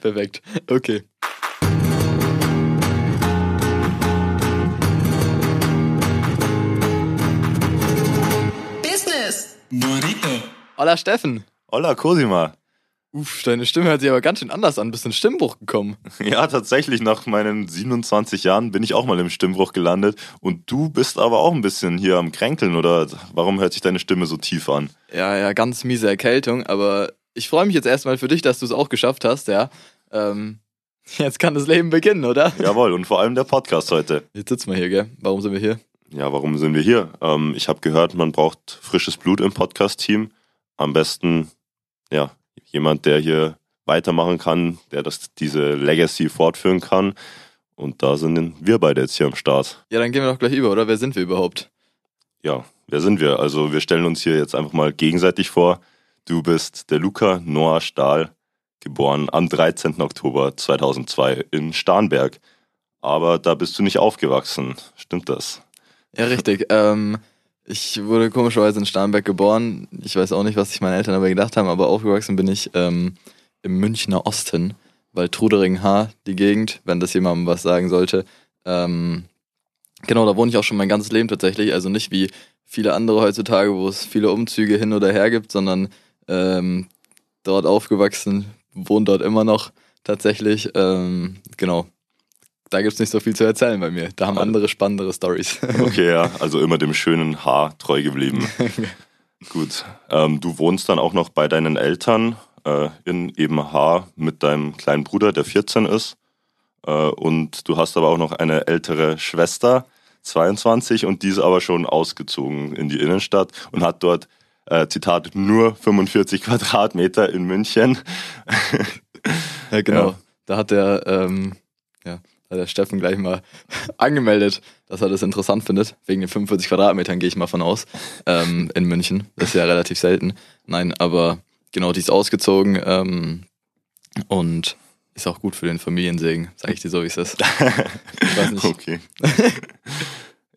Perfekt. Okay. Business. Burrito. Hola Steffen. Hola Cosima. Uff, deine Stimme hört sich aber ganz schön anders an. Bist in Stimmbruch gekommen. Ja, tatsächlich, nach meinen 27 Jahren bin ich auch mal im Stimmbruch gelandet. Und du bist aber auch ein bisschen hier am Kränkeln, oder warum hört sich deine Stimme so tief an? Ja, ja, ganz miese Erkältung, aber ich freue mich jetzt erstmal für dich, dass du es auch geschafft hast, ja. Ähm, jetzt kann das Leben beginnen, oder? Jawohl, und vor allem der Podcast heute. Jetzt sitzen wir hier, gell? Warum sind wir hier? Ja, warum sind wir hier? Ähm, ich habe gehört, man braucht frisches Blut im Podcast-Team. Am besten, ja, jemand, der hier weitermachen kann, der das, diese Legacy fortführen kann. Und da sind wir beide jetzt hier am Start. Ja, dann gehen wir doch gleich über, oder? Wer sind wir überhaupt? Ja, wer sind wir? Also wir stellen uns hier jetzt einfach mal gegenseitig vor. Du bist der Luca Noah Stahl, geboren am 13. Oktober 2002 in Starnberg. Aber da bist du nicht aufgewachsen. Stimmt das? Ja, richtig. ähm, ich wurde komischerweise in Starnberg geboren. Ich weiß auch nicht, was sich meine Eltern dabei gedacht haben, aber aufgewachsen bin ich ähm, im Münchner Osten, weil Trudering H, die Gegend, wenn das jemandem was sagen sollte. Ähm, genau, da wohne ich auch schon mein ganzes Leben tatsächlich. Also nicht wie viele andere heutzutage, wo es viele Umzüge hin oder her gibt, sondern ähm, dort aufgewachsen, wohne dort immer noch tatsächlich. Ähm, genau. Da gibt es nicht so viel zu erzählen bei mir. Da haben andere spannendere Stories. Okay, ja, also immer dem schönen Haar treu geblieben. Gut, ähm, du wohnst dann auch noch bei deinen Eltern äh, in eben Haar mit deinem kleinen Bruder, der 14 ist. Äh, und du hast aber auch noch eine ältere Schwester, 22, und die ist aber schon ausgezogen in die Innenstadt und hat dort, äh, Zitat, nur 45 Quadratmeter in München. ja, genau. Ja. Da hat der, ähm, ja, hat der Steffen gleich mal angemeldet, dass er das interessant findet. Wegen den 45 Quadratmetern gehe ich mal von aus. Ähm, in München. Das ist ja relativ selten. Nein, aber genau, die ist ausgezogen ähm, und ist auch gut für den Familiensegen, sage ich dir so, wie es ist. Ich. Okay.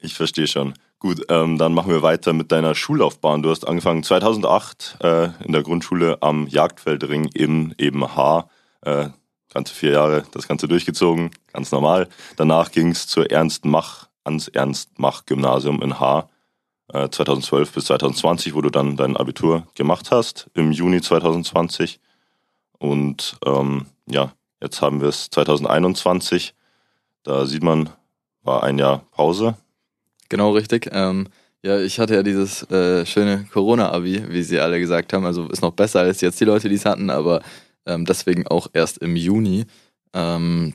Ich verstehe schon. Gut, ähm, dann machen wir weiter mit deiner Schullaufbahn. Du hast angefangen 2008 äh, in der Grundschule am Jagdfeldring in eben Haar. Äh, ganze vier Jahre das Ganze durchgezogen, ganz normal. Danach ging es zur Ernst Mach, ans Ernst Mach Gymnasium in Haar. Äh, 2012 bis 2020, wo du dann dein Abitur gemacht hast, im Juni 2020. Und ähm, ja, jetzt haben wir es 2021. Da sieht man, war ein Jahr Pause. Genau richtig. Ähm, ja, ich hatte ja dieses äh, schöne Corona-Abi, wie sie alle gesagt haben. Also ist noch besser als jetzt die Leute, die es hatten, aber ähm, deswegen auch erst im Juni. Ähm,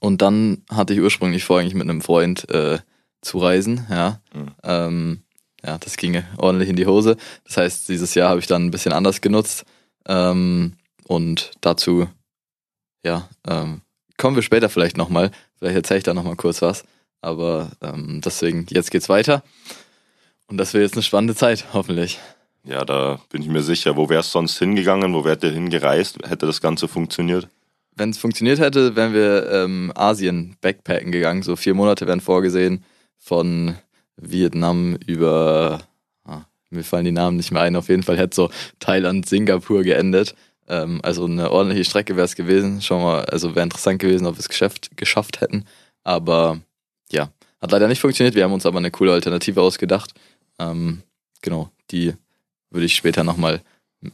und dann hatte ich ursprünglich vor, eigentlich mit einem Freund äh, zu reisen, ja. Mhm. Ähm, ja, das ginge ordentlich in die Hose. Das heißt, dieses Jahr habe ich dann ein bisschen anders genutzt. Ähm, und dazu, ja, ähm, kommen wir später vielleicht nochmal. Vielleicht erzähle ich da nochmal kurz was. Aber ähm, deswegen, jetzt geht's weiter. Und das wird jetzt eine spannende Zeit, hoffentlich. Ja, da bin ich mir sicher. Wo wär's sonst hingegangen? Wo wärt ihr hingereist? Hätte das Ganze funktioniert? Wenn es funktioniert hätte, wären wir ähm, Asien backpacken gegangen. So vier Monate wären vorgesehen von Vietnam über, ah, mir fallen die Namen nicht mehr ein, auf jeden Fall hätte so Thailand, Singapur geendet. Ähm, also eine ordentliche Strecke wäre es gewesen. Schauen wir, also wäre interessant gewesen, ob wir es geschafft, geschafft hätten. Aber ja, hat leider nicht funktioniert. Wir haben uns aber eine coole Alternative ausgedacht. Ähm, genau, die würde ich später nochmal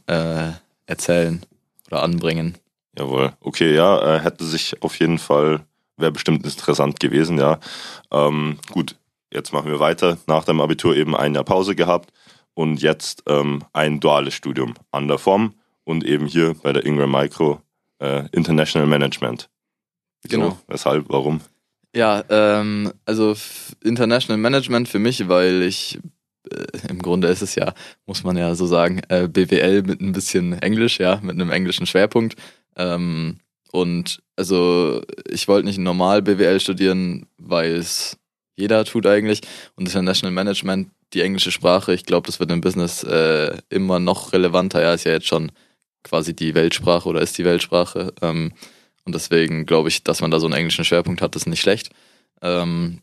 äh, erzählen oder anbringen. Jawohl. Okay, ja, äh, hätte sich auf jeden Fall, wäre bestimmt interessant gewesen, ja. Ähm, gut, jetzt machen wir weiter. Nach dem Abitur eben ein Jahr Pause gehabt und jetzt ähm, ein duales Studium an der FOM und eben hier bei der Ingram Micro äh, International Management. Genau. So, weshalb, warum? Ja, ähm, also International Management für mich, weil ich äh, im Grunde ist es ja, muss man ja so sagen, äh, BWL mit ein bisschen Englisch, ja, mit einem englischen Schwerpunkt. Ähm, und also ich wollte nicht normal BWL studieren, weil es jeder tut eigentlich. Und International Management, die englische Sprache, ich glaube, das wird im Business äh, immer noch relevanter. Ja, ist ja jetzt schon quasi die Weltsprache oder ist die Weltsprache. Ähm, und deswegen glaube ich, dass man da so einen englischen Schwerpunkt hat, ist nicht schlecht. Ähm,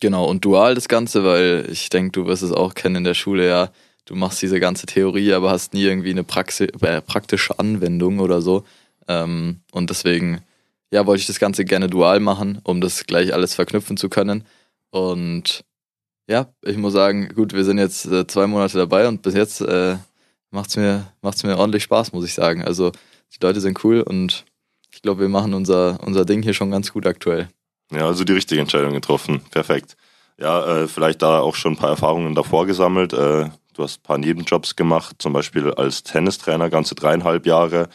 genau, und dual das Ganze, weil ich denke, du wirst es auch kennen in der Schule, ja. du machst diese ganze Theorie, aber hast nie irgendwie eine Praxi äh, praktische Anwendung oder so. Ähm, und deswegen, ja, wollte ich das Ganze gerne dual machen, um das gleich alles verknüpfen zu können. Und ja, ich muss sagen, gut, wir sind jetzt äh, zwei Monate dabei und bis jetzt äh, macht es mir, macht's mir ordentlich Spaß, muss ich sagen. Also die Leute sind cool und ich glaube, wir machen unser, unser Ding hier schon ganz gut aktuell. Ja, also die richtige Entscheidung getroffen. Perfekt. Ja, äh, vielleicht da auch schon ein paar Erfahrungen davor gesammelt. Äh, du hast ein paar Nebenjobs gemacht, zum Beispiel als Tennistrainer, ganze dreieinhalb Jahre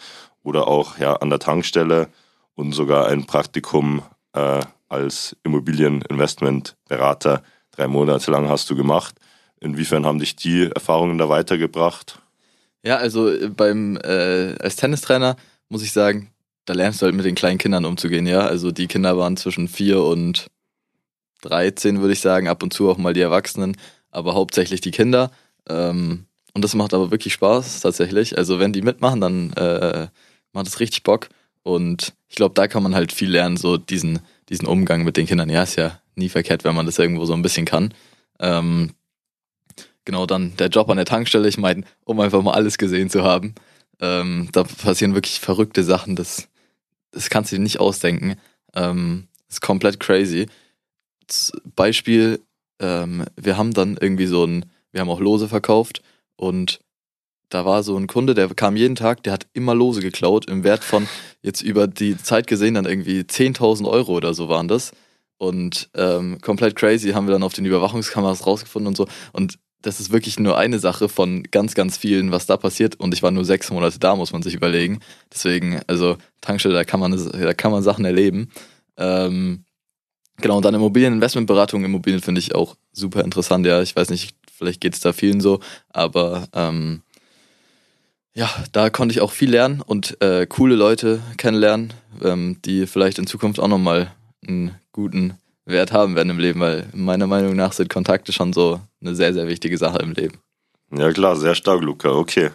oder auch ja, an der Tankstelle und sogar ein Praktikum äh, als Immobilieninvestmentberater. Drei Monate lang hast du gemacht. Inwiefern haben dich die Erfahrungen da weitergebracht? Ja, also äh, beim äh, als Tennistrainer muss ich sagen, da lernst du halt mit den kleinen Kindern umzugehen, ja. Also die Kinder waren zwischen vier und 13, würde ich sagen, ab und zu auch mal die Erwachsenen, aber hauptsächlich die Kinder. Ähm, und das macht aber wirklich Spaß, tatsächlich. Also wenn die mitmachen, dann äh, macht es richtig Bock. Und ich glaube, da kann man halt viel lernen, so diesen, diesen Umgang mit den Kindern. Ja, ist ja nie verkehrt, wenn man das irgendwo so ein bisschen kann. Ähm, genau, dann der Job an der Tankstelle, ich meine, um einfach mal alles gesehen zu haben. Ähm, da passieren wirklich verrückte Sachen, das, das kannst du dir nicht ausdenken. Ähm, ist komplett crazy. Beispiel, ähm, wir haben dann irgendwie so ein, wir haben auch Lose verkauft und da war so ein Kunde, der kam jeden Tag, der hat immer Lose geklaut, im Wert von jetzt über die Zeit gesehen dann irgendwie 10.000 Euro oder so waren das. Und ähm, komplett crazy haben wir dann auf den Überwachungskameras rausgefunden und so. Und das ist wirklich nur eine Sache von ganz, ganz vielen, was da passiert. Und ich war nur sechs Monate da, muss man sich überlegen. Deswegen, also Tankstelle, da kann man, da kann man Sachen erleben. Ähm, genau, und dann Immobilieninvestmentberatung. Immobilien finde ich auch super interessant. Ja, ich weiß nicht, vielleicht geht es da vielen so, aber ähm, ja, da konnte ich auch viel lernen und äh, coole Leute kennenlernen, ähm, die vielleicht in Zukunft auch nochmal einen guten Wert haben werden im Leben, weil meiner Meinung nach sind Kontakte schon so eine sehr, sehr wichtige Sache im Leben. Ja klar, sehr stark, Luca. Okay.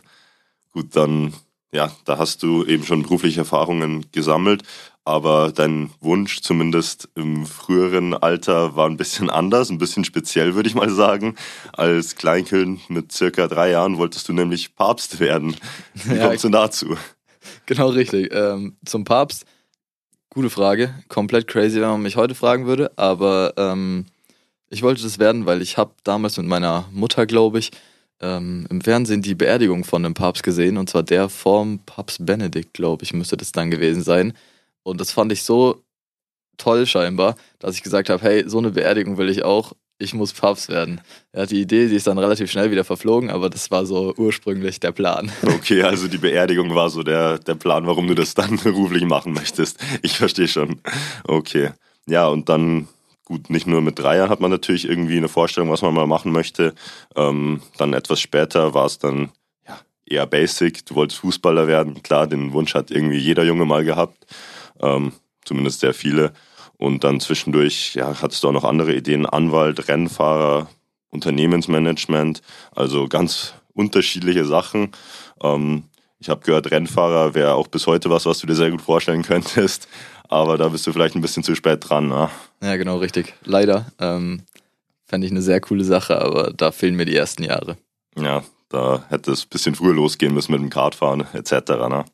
Gut, dann, ja, da hast du eben schon berufliche Erfahrungen gesammelt aber dein Wunsch zumindest im früheren Alter war ein bisschen anders, ein bisschen speziell, würde ich mal sagen. Als Kleinkind mit circa drei Jahren wolltest du nämlich Papst werden. Wie ja, kommst du dazu? Genau richtig. Ähm, zum Papst, gute Frage. Komplett crazy, wenn man mich heute fragen würde, aber ähm, ich wollte das werden, weil ich habe damals mit meiner Mutter, glaube ich, ähm, im Fernsehen die Beerdigung von einem Papst gesehen, und zwar der vom Papst Benedikt, glaube ich, müsste das dann gewesen sein. Und das fand ich so toll scheinbar, dass ich gesagt habe, hey, so eine Beerdigung will ich auch. Ich muss Papst werden. Ja, die Idee, die ist dann relativ schnell wieder verflogen, aber das war so ursprünglich der Plan. Okay, also die Beerdigung war so der, der Plan, warum du das dann beruflich machen möchtest. Ich verstehe schon. Okay. Ja, und dann gut, nicht nur mit drei Jahren hat man natürlich irgendwie eine Vorstellung, was man mal machen möchte. Ähm, dann etwas später war es dann ja, eher basic. Du wolltest Fußballer werden. Klar, den Wunsch hat irgendwie jeder Junge mal gehabt ähm, zumindest sehr viele. Und dann zwischendurch ja, hattest du auch noch andere Ideen, Anwalt, Rennfahrer, Unternehmensmanagement, also ganz unterschiedliche Sachen. Ähm, ich habe gehört, Rennfahrer wäre auch bis heute was, was du dir sehr gut vorstellen könntest. Aber da bist du vielleicht ein bisschen zu spät dran. Ne? Ja, genau, richtig. Leider. Ähm, Fände ich eine sehr coole Sache, aber da fehlen mir die ersten Jahre. Ja, da hätte es ein bisschen früher losgehen müssen mit dem Kartfahren etc. Ne?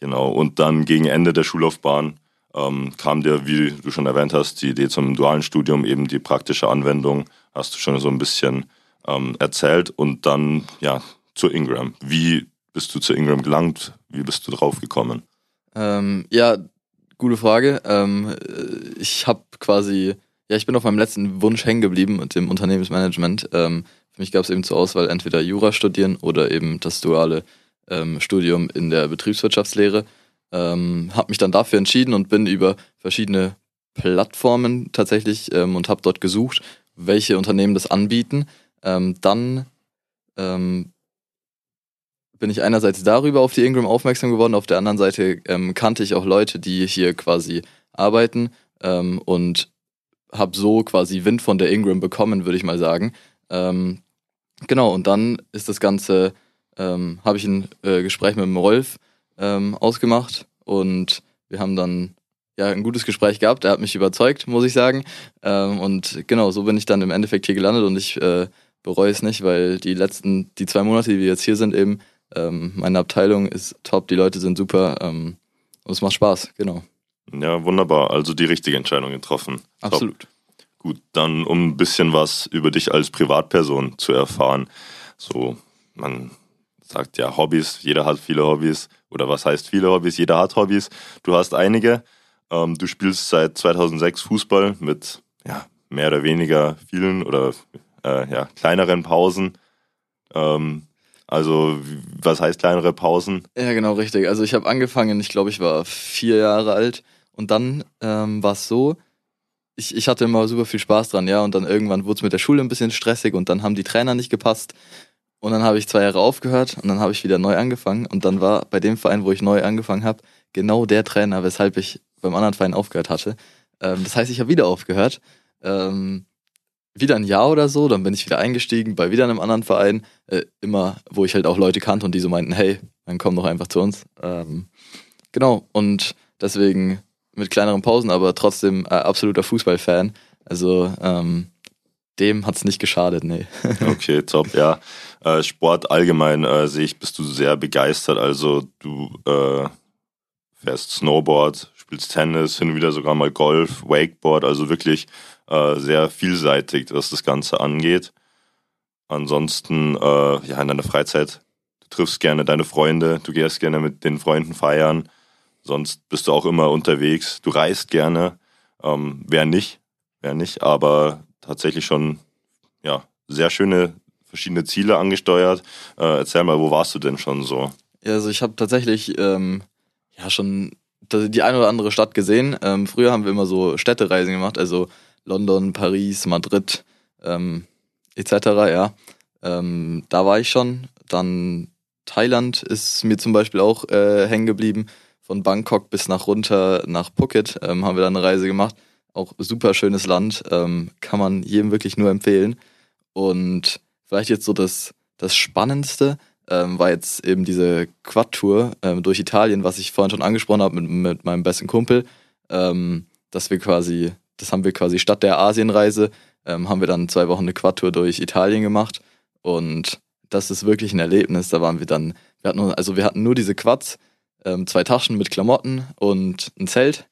Genau. Und dann gegen Ende der Schullaufbahn ähm, kam dir, wie du schon erwähnt hast, die Idee zum dualen Studium, eben die praktische Anwendung, hast du schon so ein bisschen ähm, erzählt. Und dann, ja, zu Ingram. Wie bist du zu Ingram gelangt? Wie bist du drauf gekommen? Ähm, ja, gute Frage. Ähm, ich habe quasi, ja, ich bin auf meinem letzten Wunsch hängen geblieben mit dem Unternehmensmanagement. Ähm, für mich gab es eben zur Auswahl entweder Jura studieren oder eben das duale ähm, Studium in der Betriebswirtschaftslehre. Ähm, habe mich dann dafür entschieden und bin über verschiedene Plattformen tatsächlich ähm, und habe dort gesucht, welche Unternehmen das anbieten. Ähm, dann ähm, bin ich einerseits darüber auf die Ingram aufmerksam geworden, auf der anderen Seite ähm, kannte ich auch Leute, die hier quasi arbeiten ähm, und habe so quasi Wind von der Ingram bekommen, würde ich mal sagen. Ähm, genau, und dann ist das Ganze ähm, habe ich ein äh, Gespräch mit dem Rolf ähm, ausgemacht und wir haben dann ja ein gutes Gespräch gehabt. Er hat mich überzeugt, muss ich sagen. Ähm, und genau, so bin ich dann im Endeffekt hier gelandet und ich äh, bereue es nicht, weil die letzten, die zwei Monate, die wir jetzt hier sind, eben, ähm, meine Abteilung ist top, die Leute sind super ähm, und es macht Spaß, genau. Ja, wunderbar. Also die richtige Entscheidung getroffen. Absolut. Top. Gut, dann um ein bisschen was über dich als Privatperson zu erfahren. So, man sagt ja Hobbys, jeder hat viele Hobbys. Oder was heißt viele Hobbys? Jeder hat Hobbys. Du hast einige. Ähm, du spielst seit 2006 Fußball mit ja, mehr oder weniger vielen oder äh, ja, kleineren Pausen. Ähm, also, was heißt kleinere Pausen? Ja, genau, richtig. Also, ich habe angefangen, ich glaube, ich war vier Jahre alt. Und dann ähm, war es so, ich, ich hatte immer super viel Spaß dran, ja. Und dann irgendwann wurde es mit der Schule ein bisschen stressig und dann haben die Trainer nicht gepasst. Und dann habe ich zwei Jahre aufgehört und dann habe ich wieder neu angefangen. Und dann war bei dem Verein, wo ich neu angefangen habe, genau der Trainer, weshalb ich beim anderen Verein aufgehört hatte. Ähm, das heißt, ich habe wieder aufgehört. Ähm, wieder ein Jahr oder so, dann bin ich wieder eingestiegen bei wieder einem anderen Verein, äh, immer, wo ich halt auch Leute kannte und die so meinten, hey, dann komm doch einfach zu uns. Ähm, genau, und deswegen mit kleineren Pausen, aber trotzdem äh, absoluter Fußballfan. Also ähm, dem hat es nicht geschadet, nee. okay, top, ja. Äh, Sport allgemein äh, sehe ich, bist du sehr begeistert. Also du äh, fährst Snowboard, spielst Tennis, hin und wieder sogar mal Golf, Wakeboard, also wirklich äh, sehr vielseitig, was das Ganze angeht. Ansonsten, äh, ja, in deiner Freizeit, du triffst gerne deine Freunde, du gehst gerne mit den Freunden feiern, sonst bist du auch immer unterwegs, du reist gerne, ähm, wer nicht, wer nicht, aber tatsächlich schon, ja, sehr schöne verschiedene Ziele angesteuert. Äh, erzähl mal, wo warst du denn schon so? Also ich habe tatsächlich ähm, ja schon die eine oder andere Stadt gesehen. Ähm, früher haben wir immer so Städtereisen gemacht, also London, Paris, Madrid ähm, etc. Ja, ähm, da war ich schon. Dann Thailand ist mir zum Beispiel auch äh, hängen geblieben. Von Bangkok bis nach runter nach Phuket ähm, haben wir da eine Reise gemacht. Auch super schönes Land, ähm, kann man jedem wirklich nur empfehlen. Und vielleicht jetzt so das, das Spannendste ähm, war jetzt eben diese Quad-Tour ähm, durch Italien, was ich vorhin schon angesprochen habe mit, mit meinem besten Kumpel, ähm, dass wir quasi das haben wir quasi statt der Asienreise, ähm, haben wir dann zwei Wochen eine Quad-Tour durch Italien gemacht. Und das ist wirklich ein Erlebnis. Da waren wir dann, wir hatten, also wir hatten nur diese Quads, ähm, zwei Taschen mit Klamotten und ein Zelt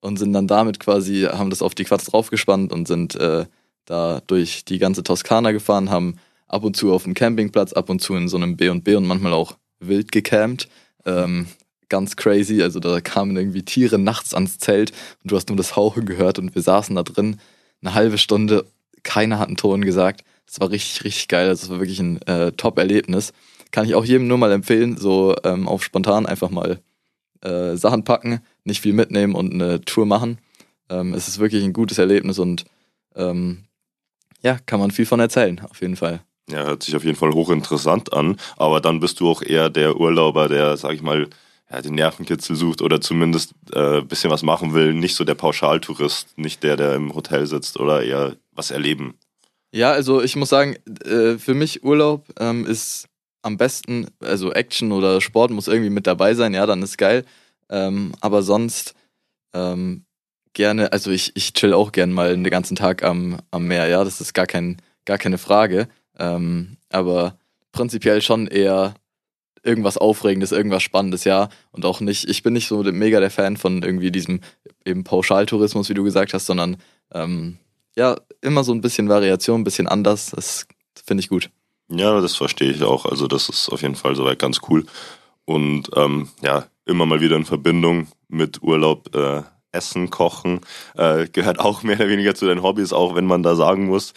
und sind dann damit quasi, haben das auf die Quads draufgespannt und sind äh, da durch die ganze Toskana gefahren, haben ab und zu auf dem Campingplatz, ab und zu in so einem B&B und manchmal auch wild gecampt. Ähm, ganz crazy. Also da kamen irgendwie Tiere nachts ans Zelt und du hast nur das Hauchen gehört und wir saßen da drin eine halbe Stunde. Keiner hat einen Ton gesagt. Das war richtig, richtig geil. Das war wirklich ein äh, Top-Erlebnis. Kann ich auch jedem nur mal empfehlen, so ähm, auf spontan einfach mal äh, Sachen packen, nicht viel mitnehmen und eine Tour machen. Ähm, es ist wirklich ein gutes Erlebnis und ähm, ja, kann man viel von erzählen, auf jeden Fall. Ja, hört sich auf jeden Fall hochinteressant an, aber dann bist du auch eher der Urlauber, der, sag ich mal, ja, den Nervenkitzel sucht oder zumindest ein äh, bisschen was machen will, nicht so der Pauschaltourist, nicht der, der im Hotel sitzt oder eher was erleben. Ja, also ich muss sagen, äh, für mich Urlaub ähm, ist am besten, also Action oder Sport muss irgendwie mit dabei sein, ja, dann ist geil. Ähm, aber sonst ähm, gerne, also ich, ich chill auch gern mal den ganzen Tag am, am Meer, ja, das ist gar, kein, gar keine Frage. Ähm, aber prinzipiell schon eher irgendwas Aufregendes, irgendwas Spannendes, ja. Und auch nicht, ich bin nicht so mega der Fan von irgendwie diesem eben Pauschaltourismus, wie du gesagt hast, sondern ähm, ja, immer so ein bisschen Variation, ein bisschen anders. Das finde ich gut. Ja, das verstehe ich auch. Also, das ist auf jeden Fall soweit ganz cool. Und ähm, ja, immer mal wieder in Verbindung mit Urlaub äh, Essen, Kochen, äh, gehört auch mehr oder weniger zu den Hobbys, auch wenn man da sagen muss,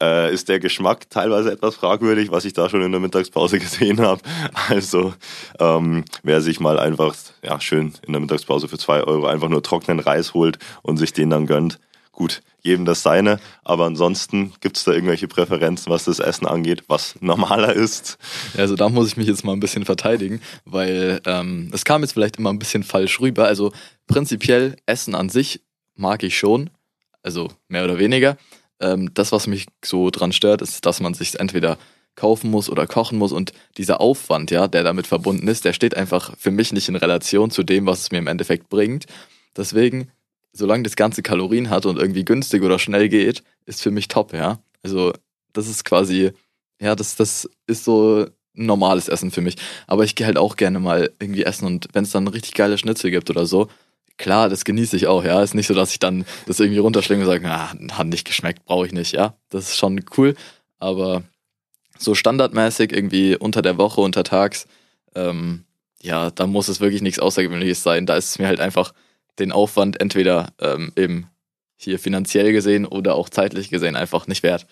äh, ist der Geschmack teilweise etwas fragwürdig, was ich da schon in der Mittagspause gesehen habe. Also ähm, wer sich mal einfach ja, schön in der Mittagspause für zwei Euro einfach nur trockenen Reis holt und sich den dann gönnt, gut, jedem das seine. Aber ansonsten gibt es da irgendwelche Präferenzen, was das Essen angeht, was normaler ist? Also da muss ich mich jetzt mal ein bisschen verteidigen, weil ähm, es kam jetzt vielleicht immer ein bisschen falsch rüber. Also prinzipiell Essen an sich mag ich schon, also mehr oder weniger. Ähm, das, was mich so dran stört, ist, dass man sich entweder kaufen muss oder kochen muss und dieser Aufwand, ja, der damit verbunden ist, der steht einfach für mich nicht in Relation zu dem, was es mir im Endeffekt bringt. Deswegen solange das Ganze Kalorien hat und irgendwie günstig oder schnell geht, ist für mich top, ja. Also das ist quasi ja, das, das ist so normales Essen für mich. Aber ich gehe halt auch gerne mal irgendwie essen und wenn es dann richtig geile Schnitzel gibt oder so, klar, das genieße ich auch, ja. Ist nicht so, dass ich dann das irgendwie runterschlinge und sage, ah, hat nicht geschmeckt, brauche ich nicht, ja. Das ist schon cool. Aber so standardmäßig irgendwie unter der Woche, untertags, ähm, ja, da muss es wirklich nichts Außergewöhnliches sein. Da ist es mir halt einfach den Aufwand entweder ähm, eben hier finanziell gesehen oder auch zeitlich gesehen einfach nicht wert.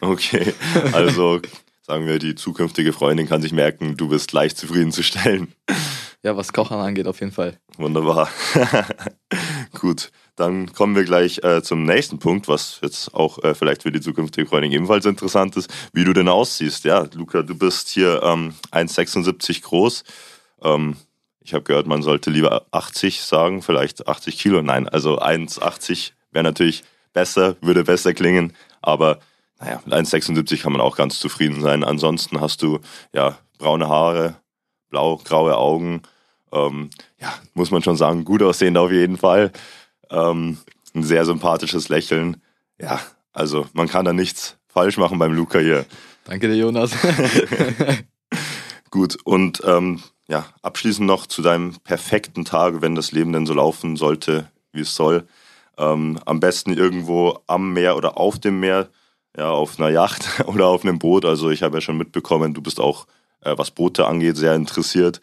Okay, also sagen wir, die zukünftige Freundin kann sich merken, du bist leicht zufriedenzustellen. Ja, was Kochen angeht, auf jeden Fall. Wunderbar. Gut, dann kommen wir gleich äh, zum nächsten Punkt, was jetzt auch äh, vielleicht für die zukünftige Freundin ebenfalls interessant ist, wie du denn aussiehst. Ja, Luca, du bist hier ähm, 1,76 groß. Ähm, ich habe gehört, man sollte lieber 80 sagen, vielleicht 80 Kilo. Nein, also 1,80 wäre natürlich besser, würde besser klingen, aber naja, mit 1,76 kann man auch ganz zufrieden sein. Ansonsten hast du ja braune Haare, blau-graue Augen. Ähm, ja, muss man schon sagen, gut aussehend auf jeden Fall. Ähm, ein sehr sympathisches Lächeln. Ja, also man kann da nichts falsch machen beim Luca hier. Danke dir, Jonas. gut, und ähm, ja, abschließend noch zu deinem perfekten Tag, wenn das Leben denn so laufen sollte, wie es soll. Ähm, am besten irgendwo am Meer oder auf dem Meer ja, auf einer Yacht oder auf einem Boot. Also ich habe ja schon mitbekommen, du bist auch, äh, was Boote angeht, sehr interessiert.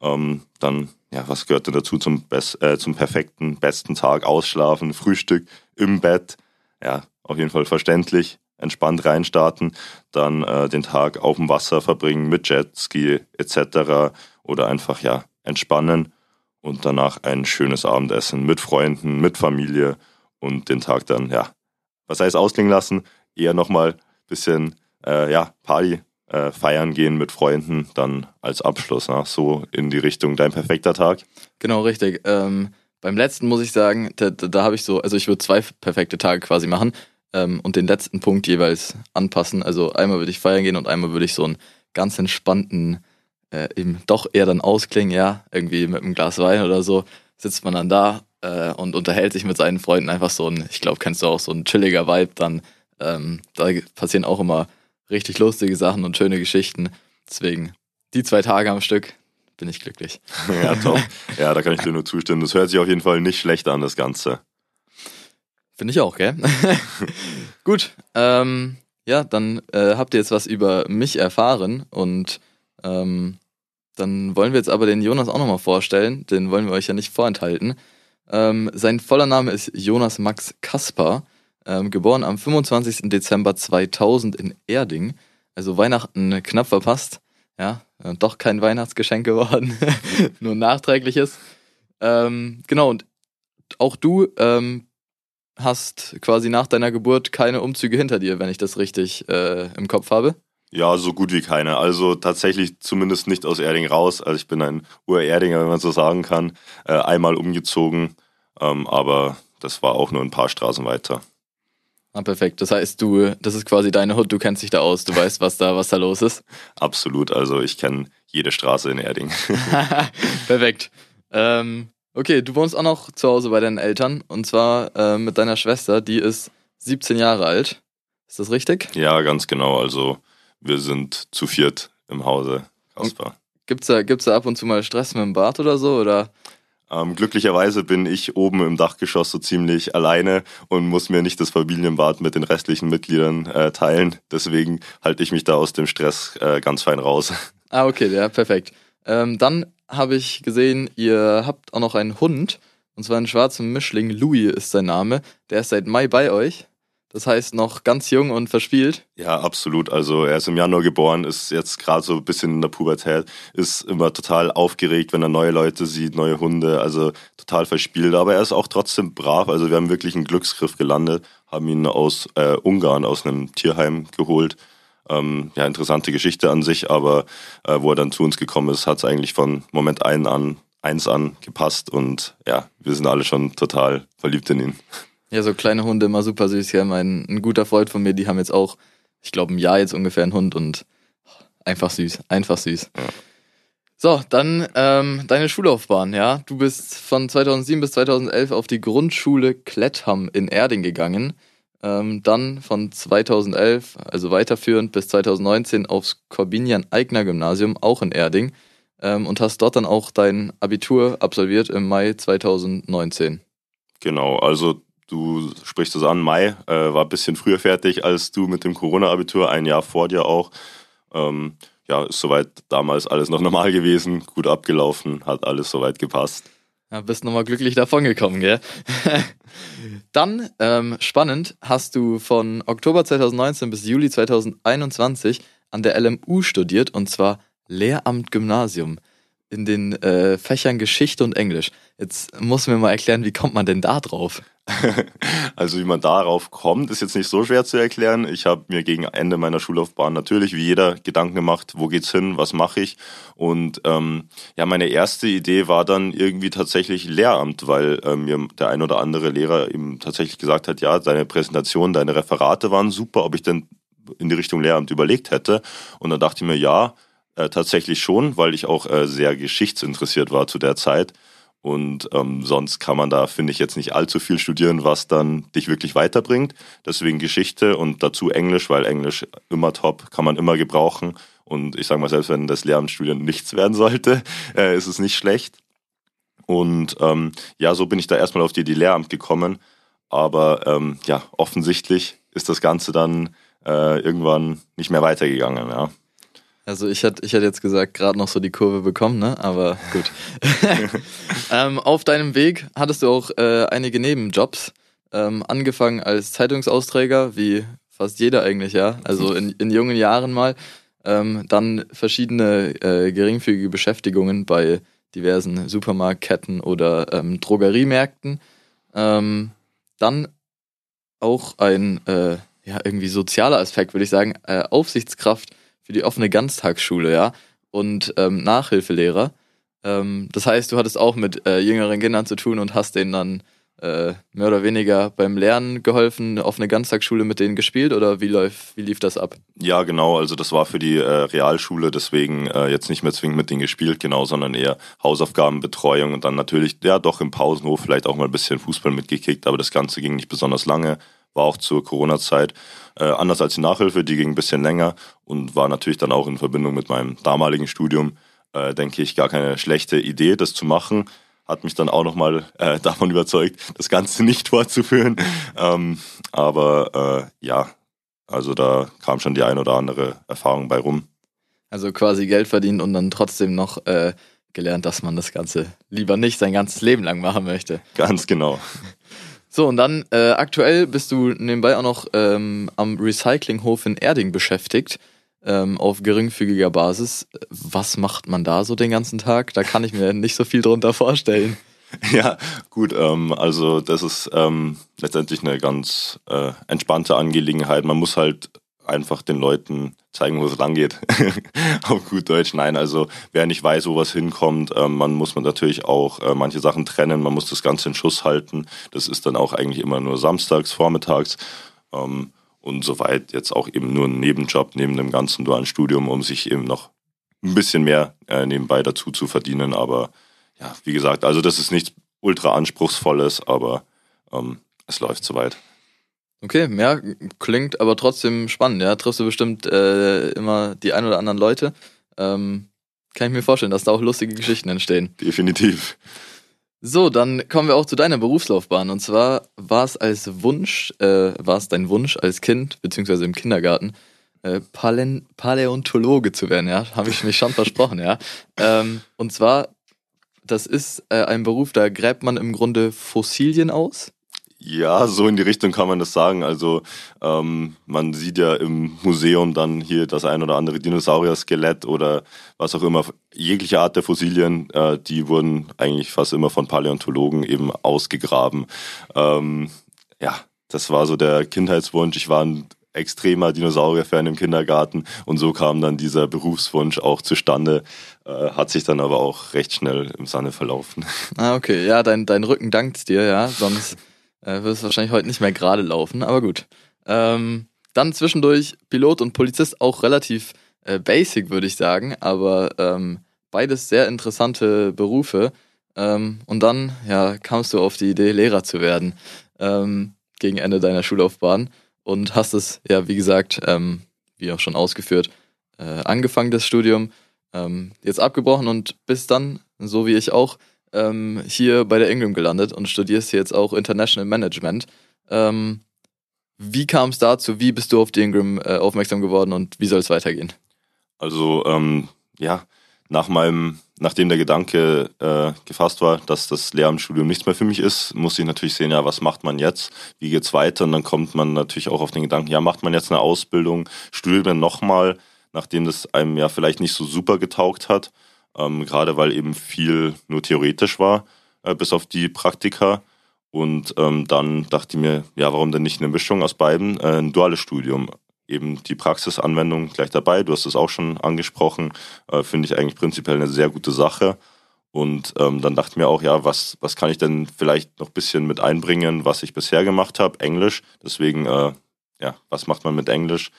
Ähm, dann, ja, was gehört denn dazu zum, Best, äh, zum perfekten, besten Tag? Ausschlafen, Frühstück im Bett. Ja, auf jeden Fall verständlich. Entspannt reinstarten, dann äh, den Tag auf dem Wasser verbringen mit Jetski etc. Oder einfach, ja, entspannen und danach ein schönes Abendessen mit Freunden, mit Familie und den Tag dann, ja, was heißt ausklingen lassen? eher nochmal ein bisschen äh, ja, Party äh, feiern gehen mit Freunden, dann als Abschluss, ne? so in die Richtung dein perfekter Tag. Genau, richtig. Ähm, beim letzten muss ich sagen, da, da, da habe ich so, also ich würde zwei perfekte Tage quasi machen ähm, und den letzten Punkt jeweils anpassen. Also einmal würde ich feiern gehen und einmal würde ich so einen ganz entspannten, äh, eben doch eher dann ausklingen, ja, irgendwie mit einem Glas Wein oder so, sitzt man dann da äh, und unterhält sich mit seinen Freunden einfach so ein, ich glaube, kennst du auch so ein chilliger Vibe dann ähm, da passieren auch immer richtig lustige Sachen und schöne Geschichten. Deswegen, die zwei Tage am Stück bin ich glücklich. ja, top. Ja, da kann ich dir nur zustimmen. Das hört sich auf jeden Fall nicht schlecht an, das Ganze. Finde ich auch, gell? Gut, ähm, ja, dann äh, habt ihr jetzt was über mich erfahren und ähm, dann wollen wir jetzt aber den Jonas auch nochmal vorstellen. Den wollen wir euch ja nicht vorenthalten. Ähm, sein voller Name ist Jonas Max Kaspar. Ähm, geboren am 25. Dezember 2000 in Erding. Also Weihnachten knapp verpasst. Ja, äh, doch kein Weihnachtsgeschenk geworden. Nur nachträgliches. Ähm, genau, und auch du ähm, hast quasi nach deiner Geburt keine Umzüge hinter dir, wenn ich das richtig äh, im Kopf habe. Ja, so gut wie keine. Also tatsächlich zumindest nicht aus Erding raus. Also ich bin ein Ur-Erdinger, wenn man so sagen kann. Äh, einmal umgezogen, ähm, aber das war auch nur ein paar Straßen weiter. Ah, perfekt. Das heißt, du, das ist quasi deine Hut, du kennst dich da aus, du weißt, was da, was da los ist. Absolut, also ich kenne jede Straße in Erding. perfekt. Ähm, okay, du wohnst auch noch zu Hause bei deinen Eltern und zwar äh, mit deiner Schwester, die ist 17 Jahre alt. Ist das richtig? Ja, ganz genau. Also wir sind zu viert im Hause. Kaspar. Gibt's da, gibt's da ab und zu mal Stress mit dem Bad oder so? Oder ähm, glücklicherweise bin ich oben im Dachgeschoss so ziemlich alleine und muss mir nicht das Familienbad mit den restlichen Mitgliedern äh, teilen. Deswegen halte ich mich da aus dem Stress äh, ganz fein raus. Ah, okay, ja, perfekt. Ähm, dann habe ich gesehen, ihr habt auch noch einen Hund. Und zwar einen schwarzen Mischling. Louis ist sein Name. Der ist seit Mai bei euch. Das heißt, noch ganz jung und verspielt. Ja, absolut. Also er ist im Januar geboren, ist jetzt gerade so ein bisschen in der Pubertät, ist immer total aufgeregt, wenn er neue Leute sieht, neue Hunde, also total verspielt. Aber er ist auch trotzdem brav. Also wir haben wirklich einen Glücksgriff gelandet, haben ihn aus äh, Ungarn, aus einem Tierheim geholt. Ähm, ja, interessante Geschichte an sich, aber äh, wo er dann zu uns gekommen ist, hat es eigentlich von Moment ein an, eins an gepasst und ja, wir sind alle schon total verliebt in ihn. Ja, so kleine Hunde immer super süß. Ja, mein ein guter Freund von mir, die haben jetzt auch, ich glaube, ein Jahr jetzt ungefähr einen Hund und einfach süß, einfach süß. Ja. So, dann ähm, deine Schullaufbahn, ja. Du bist von 2007 bis 2011 auf die Grundschule Klettham in Erding gegangen. Ähm, dann von 2011, also weiterführend bis 2019 aufs Corbinian-Eigner-Gymnasium, auch in Erding. Ähm, und hast dort dann auch dein Abitur absolviert im Mai 2019. Genau, also du sprichst es an, Mai äh, war ein bisschen früher fertig als du mit dem Corona-Abitur, ein Jahr vor dir auch. Ähm, ja, ist soweit damals alles noch normal gewesen, gut abgelaufen, hat alles soweit gepasst. Ja, bist nochmal glücklich davongekommen, gell? Dann, ähm, spannend, hast du von Oktober 2019 bis Juli 2021 an der LMU studiert und zwar Lehramt Gymnasium in den äh, Fächern Geschichte und Englisch. Jetzt muss mir mal erklären, wie kommt man denn da drauf? Also wie man darauf kommt, ist jetzt nicht so schwer zu erklären. Ich habe mir gegen Ende meiner Schullaufbahn natürlich wie jeder Gedanken gemacht, wo geht's hin, was mache ich. Und ähm, ja, meine erste Idee war dann irgendwie tatsächlich Lehramt, weil äh, mir der ein oder andere Lehrer eben tatsächlich gesagt hat, ja, deine Präsentation, deine Referate waren super, ob ich denn in die Richtung Lehramt überlegt hätte. Und dann dachte ich mir, ja, äh, tatsächlich schon, weil ich auch äh, sehr geschichtsinteressiert war zu der Zeit. Und ähm, sonst kann man da, finde ich, jetzt nicht allzu viel studieren, was dann dich wirklich weiterbringt. Deswegen Geschichte und dazu Englisch, weil Englisch immer top, kann man immer gebrauchen. Und ich sage mal, selbst wenn das Lehramtsstudium nichts werden sollte, äh, ist es nicht schlecht. Und ähm, ja, so bin ich da erstmal auf die, die Lehramt gekommen. Aber ähm, ja, offensichtlich ist das Ganze dann äh, irgendwann nicht mehr weitergegangen. Ja. Also ich hätte ich hätt jetzt gesagt, gerade noch so die Kurve bekommen, ne? Aber gut. ähm, auf deinem Weg hattest du auch äh, einige Nebenjobs. Ähm, angefangen als Zeitungsausträger, wie fast jeder eigentlich, ja. Also in, in jungen Jahren mal. Ähm, dann verschiedene äh, geringfügige Beschäftigungen bei diversen Supermarktketten oder ähm, Drogeriemärkten. Ähm, dann auch ein äh, ja, irgendwie sozialer Aspekt, würde ich sagen, äh, Aufsichtskraft für die offene Ganztagsschule, ja, und ähm, Nachhilfelehrer. Ähm, das heißt, du hattest auch mit äh, jüngeren Kindern zu tun und hast denen dann äh, mehr oder weniger beim Lernen geholfen, auf eine Ganztagsschule mit denen gespielt oder wie, läuft, wie lief das ab? Ja, genau, also das war für die äh, Realschule, deswegen äh, jetzt nicht mehr zwingend mit denen gespielt, genau, sondern eher Hausaufgabenbetreuung und dann natürlich, ja doch im Pausenhof vielleicht auch mal ein bisschen Fußball mitgekickt, aber das Ganze ging nicht besonders lange war auch zur Corona-Zeit. Äh, anders als die Nachhilfe, die ging ein bisschen länger und war natürlich dann auch in Verbindung mit meinem damaligen Studium, äh, denke ich, gar keine schlechte Idee, das zu machen. Hat mich dann auch nochmal äh, davon überzeugt, das Ganze nicht fortzuführen. Ähm, aber äh, ja, also da kam schon die ein oder andere Erfahrung bei rum. Also quasi Geld verdient und dann trotzdem noch äh, gelernt, dass man das Ganze lieber nicht sein ganzes Leben lang machen möchte. Ganz genau. So, und dann äh, aktuell bist du nebenbei auch noch ähm, am Recyclinghof in Erding beschäftigt, ähm, auf geringfügiger Basis. Was macht man da so den ganzen Tag? Da kann ich mir nicht so viel drunter vorstellen. Ja, gut, ähm, also das ist ähm, letztendlich eine ganz äh, entspannte Angelegenheit. Man muss halt einfach den Leuten zeigen, wo es lang geht. Auf gut Deutsch. Nein, also wer nicht weiß, wo was hinkommt, äh, man muss man natürlich auch äh, manche Sachen trennen, man muss das Ganze in Schuss halten. Das ist dann auch eigentlich immer nur samstags, vormittags. Ähm, und soweit jetzt auch eben nur ein Nebenjob neben dem ganzen dualen Studium, um sich eben noch ein bisschen mehr äh, nebenbei dazu zu verdienen. Aber ja, wie gesagt, also das ist nichts ultra anspruchsvolles, aber ähm, es läuft soweit. Okay, ja, klingt aber trotzdem spannend, ja. Triffst du bestimmt äh, immer die ein oder anderen Leute. Ähm, kann ich mir vorstellen, dass da auch lustige Geschichten entstehen. Definitiv. So, dann kommen wir auch zu deiner Berufslaufbahn. Und zwar war es als Wunsch, äh, war es dein Wunsch als Kind, beziehungsweise im Kindergarten, äh, Palen Paläontologe zu werden, ja. Habe ich mich schon versprochen, ja. Ähm, und zwar, das ist äh, ein Beruf, da gräbt man im Grunde Fossilien aus ja, so in die Richtung kann man das sagen. Also ähm, man sieht ja im Museum dann hier das ein oder andere Dinosaurier-Skelett oder was auch immer, jegliche Art der Fossilien, äh, die wurden eigentlich fast immer von Paläontologen eben ausgegraben. Ähm, ja, das war so der Kindheitswunsch. Ich war ein extremer Dinosaurier-Fan im Kindergarten und so kam dann dieser Berufswunsch auch zustande, äh, hat sich dann aber auch recht schnell im Sande verlaufen. Ah, okay. Ja, dein, dein Rücken dankt dir, ja, sonst äh, wirst wahrscheinlich heute nicht mehr gerade laufen, aber gut. Ähm, dann zwischendurch Pilot und Polizist auch relativ äh, basic, würde ich sagen, aber ähm, beides sehr interessante Berufe. Ähm, und dann, ja, kamst du auf die Idee, Lehrer zu werden. Ähm, gegen Ende deiner Schullaufbahn und hast es, ja, wie gesagt, ähm, wie auch schon ausgeführt, äh, angefangen, das Studium, ähm, jetzt abgebrochen und bist dann, so wie ich auch, ähm, hier bei der Ingram gelandet und studierst jetzt auch International Management. Ähm, wie kam es dazu? Wie bist du auf die Ingram äh, aufmerksam geworden und wie soll es weitergehen? Also, ähm, ja, nach meinem, nachdem der Gedanke äh, gefasst war, dass das Lehramtsstudium nichts mehr für mich ist, musste ich natürlich sehen, ja, was macht man jetzt? Wie geht's weiter? Und dann kommt man natürlich auch auf den Gedanken, ja, macht man jetzt eine Ausbildung, studiert man nochmal, nachdem das einem ja vielleicht nicht so super getaugt hat, ähm, gerade weil eben viel nur theoretisch war, äh, bis auf die Praktika. Und ähm, dann dachte ich mir, ja, warum denn nicht eine Mischung aus beiden? Äh, ein duales Studium. Eben die Praxisanwendung gleich dabei. Du hast es auch schon angesprochen. Äh, Finde ich eigentlich prinzipiell eine sehr gute Sache. Und ähm, dann dachte ich mir auch, ja, was, was kann ich denn vielleicht noch ein bisschen mit einbringen, was ich bisher gemacht habe? Englisch. Deswegen, äh, ja, was macht man mit Englisch?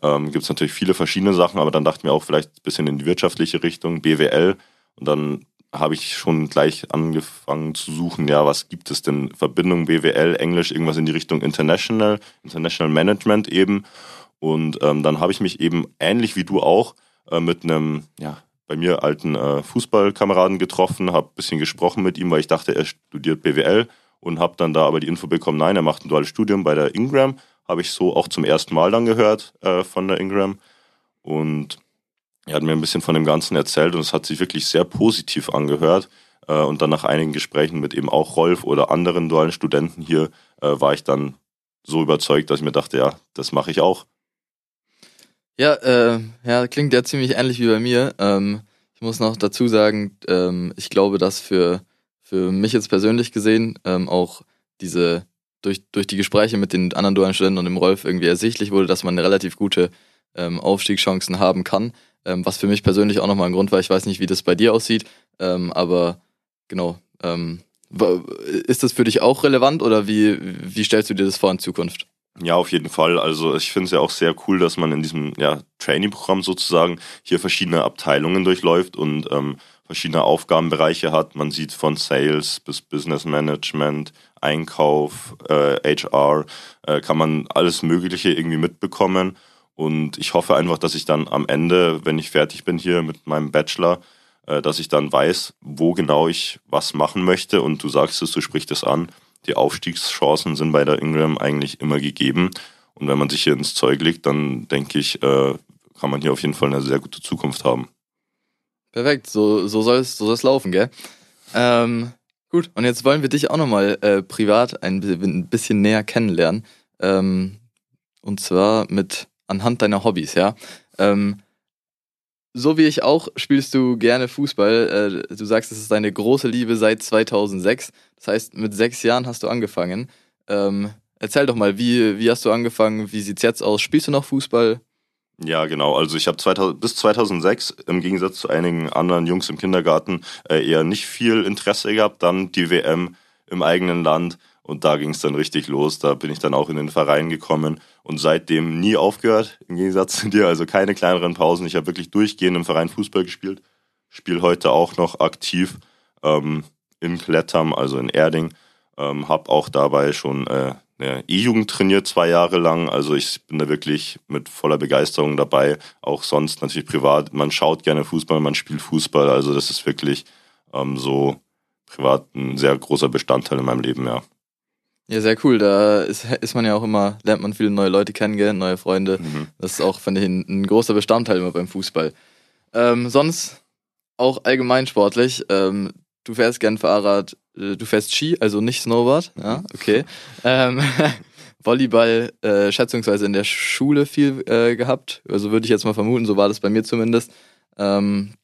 Ähm, Gibt es natürlich viele verschiedene Sachen, aber dann dachte ich mir auch vielleicht ein bisschen in die wirtschaftliche Richtung, BWL. Und dann habe ich schon gleich angefangen zu suchen, ja, was gibt es denn? Verbindung BWL, Englisch, irgendwas in die Richtung International, International Management eben. Und ähm, dann habe ich mich eben ähnlich wie du auch äh, mit einem, ja, bei mir alten äh, Fußballkameraden getroffen, habe ein bisschen gesprochen mit ihm, weil ich dachte, er studiert BWL und habe dann da aber die Info bekommen, nein, er macht ein duales Studium bei der Ingram. Habe ich so auch zum ersten Mal dann gehört äh, von der Ingram. Und er hat mir ein bisschen von dem Ganzen erzählt und es hat sich wirklich sehr positiv angehört. Äh, und dann nach einigen Gesprächen mit eben auch Rolf oder anderen dualen Studenten hier äh, war ich dann so überzeugt, dass ich mir dachte, ja, das mache ich auch. Ja, äh, ja, klingt ja ziemlich ähnlich wie bei mir. Ähm, ich muss noch dazu sagen, ähm, ich glaube, dass für, für mich jetzt persönlich gesehen ähm, auch diese durch, durch die Gespräche mit den anderen dualen Studenten und dem Rolf irgendwie ersichtlich wurde, dass man relativ gute ähm, Aufstiegschancen haben kann. Ähm, was für mich persönlich auch nochmal ein Grund war. Ich weiß nicht, wie das bei dir aussieht, ähm, aber genau. Ähm, ist das für dich auch relevant oder wie, wie stellst du dir das vor in Zukunft? Ja, auf jeden Fall. Also ich finde es ja auch sehr cool, dass man in diesem ja, Trainee-Programm sozusagen hier verschiedene Abteilungen durchläuft und ähm, verschiedene Aufgabenbereiche hat. Man sieht von Sales bis Business Management, Einkauf, äh, HR, äh, kann man alles Mögliche irgendwie mitbekommen. Und ich hoffe einfach, dass ich dann am Ende, wenn ich fertig bin hier mit meinem Bachelor, äh, dass ich dann weiß, wo genau ich was machen möchte. Und du sagst es, du sprichst es an. Die Aufstiegschancen sind bei der Ingram eigentlich immer gegeben. Und wenn man sich hier ins Zeug legt, dann denke ich, äh, kann man hier auf jeden Fall eine sehr gute Zukunft haben. Perfekt, so, so soll es so soll's laufen, gell? Ähm, gut, und jetzt wollen wir dich auch nochmal äh, privat ein, bisschen näher kennenlernen. Ähm, und zwar mit anhand deiner Hobbys, ja. Ähm, so wie ich auch spielst du gerne Fußball. Äh, du sagst, es ist deine große Liebe seit 2006. Das heißt, mit sechs Jahren hast du angefangen. Ähm, erzähl doch mal, wie, wie hast du angefangen? Wie sieht's jetzt aus? Spielst du noch Fußball? Ja, genau. Also ich habe bis 2006 im Gegensatz zu einigen anderen Jungs im Kindergarten äh, eher nicht viel Interesse gehabt. Dann die WM im eigenen Land und da ging es dann richtig los. Da bin ich dann auch in den Verein gekommen und seitdem nie aufgehört, im Gegensatz zu dir. Also keine kleineren Pausen. Ich habe wirklich durchgehend im Verein Fußball gespielt. Spiele heute auch noch aktiv ähm, in Klettern, also in Erding. Ähm, habe auch dabei schon äh, eine E-Jugend trainiert, zwei Jahre lang. Also ich bin da wirklich mit voller Begeisterung dabei. Auch sonst natürlich privat. Man schaut gerne Fußball, man spielt Fußball. Also das ist wirklich ähm, so privat ein sehr großer Bestandteil in meinem Leben, ja. Ja, sehr cool. Da ist, ist man ja auch immer, lernt man viele neue Leute kennen, neue Freunde. Mhm. Das ist auch, finde ich, ein, ein, großer Bestandteil immer beim Fußball. Ähm, sonst auch allgemein sportlich. Ähm, du fährst gern Fahrrad, äh, du fährst Ski, also nicht Snowboard. Ja, okay. ähm, Volleyball äh, schätzungsweise in der Schule viel äh, gehabt. Also würde ich jetzt mal vermuten, so war das bei mir zumindest. Ähm,